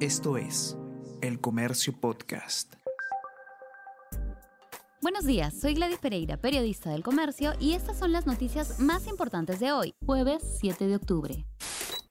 Esto es El Comercio Podcast. Buenos días, soy Gladys Pereira, periodista del Comercio, y estas son las noticias más importantes de hoy, jueves 7 de octubre.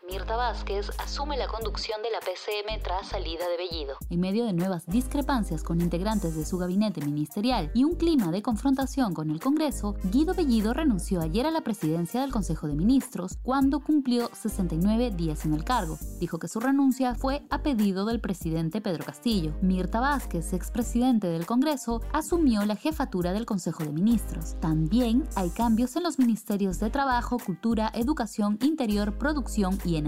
Mirta Vázquez asume la conducción de la PCM tras salida de Bellido. En medio de nuevas discrepancias con integrantes de su gabinete ministerial y un clima de confrontación con el Congreso, Guido Bellido renunció ayer a la presidencia del Consejo de Ministros cuando cumplió 69 días en el cargo. Dijo que su renuncia fue a pedido del presidente Pedro Castillo. Mirta Vázquez, expresidente del Congreso, asumió la jefatura del Consejo de Ministros. También hay cambios en los ministerios de Trabajo, Cultura, Educación, Interior, Producción y Energía.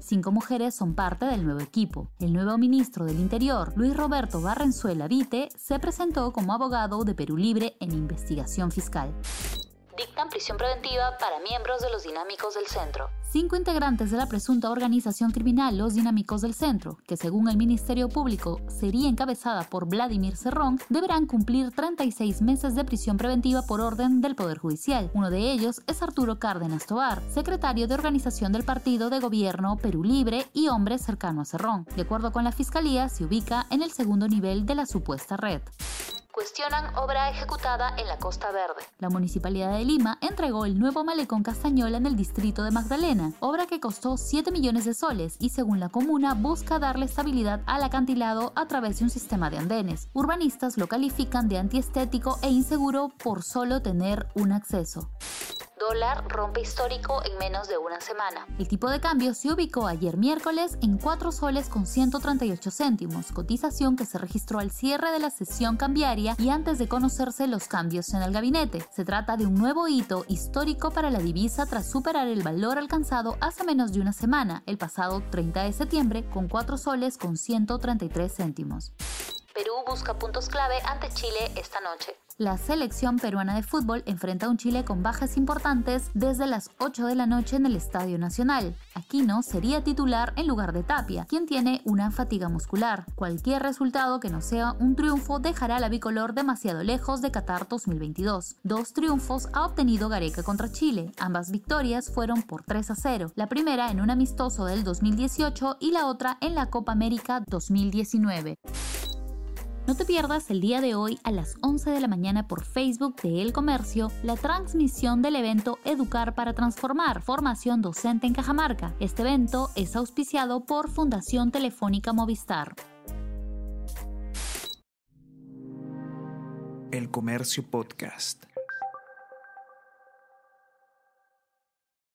Cinco mujeres son parte del nuevo equipo. El nuevo ministro del Interior, Luis Roberto Barrenzuela Vite, se presentó como abogado de Perú Libre en investigación fiscal dictan prisión preventiva para miembros de los dinámicos del centro. Cinco integrantes de la presunta organización criminal Los Dinámicos del Centro, que según el Ministerio Público sería encabezada por Vladimir Cerrón, deberán cumplir 36 meses de prisión preventiva por orden del Poder Judicial. Uno de ellos es Arturo Cárdenas Tobar, secretario de organización del Partido de Gobierno Perú Libre y hombre cercano a Cerrón. De acuerdo con la Fiscalía, se ubica en el segundo nivel de la supuesta red cuestionan obra ejecutada en la Costa Verde. La Municipalidad de Lima entregó el nuevo malecón Castañola en el distrito de Magdalena, obra que costó 7 millones de soles y según la comuna busca darle estabilidad al acantilado a través de un sistema de andenes. Urbanistas lo califican de antiestético e inseguro por solo tener un acceso dólar rompe histórico en menos de una semana. El tipo de cambio se ubicó ayer miércoles en 4 soles con 138 céntimos, cotización que se registró al cierre de la sesión cambiaria y antes de conocerse los cambios en el gabinete. Se trata de un nuevo hito histórico para la divisa tras superar el valor alcanzado hace menos de una semana, el pasado 30 de septiembre, con 4 soles con 133 céntimos. Perú busca puntos clave ante Chile esta noche. La selección peruana de fútbol enfrenta a un Chile con bajas importantes desde las 8 de la noche en el Estadio Nacional. Aquino sería titular en lugar de Tapia, quien tiene una fatiga muscular. Cualquier resultado que no sea un triunfo dejará la bicolor demasiado lejos de Qatar 2022. Dos triunfos ha obtenido Gareca contra Chile. Ambas victorias fueron por 3 a 0. La primera en un amistoso del 2018 y la otra en la Copa América 2019. No te pierdas el día de hoy a las 11 de la mañana por Facebook de El Comercio la transmisión del evento Educar para Transformar, formación docente en Cajamarca. Este evento es auspiciado por Fundación Telefónica Movistar. El Comercio Podcast.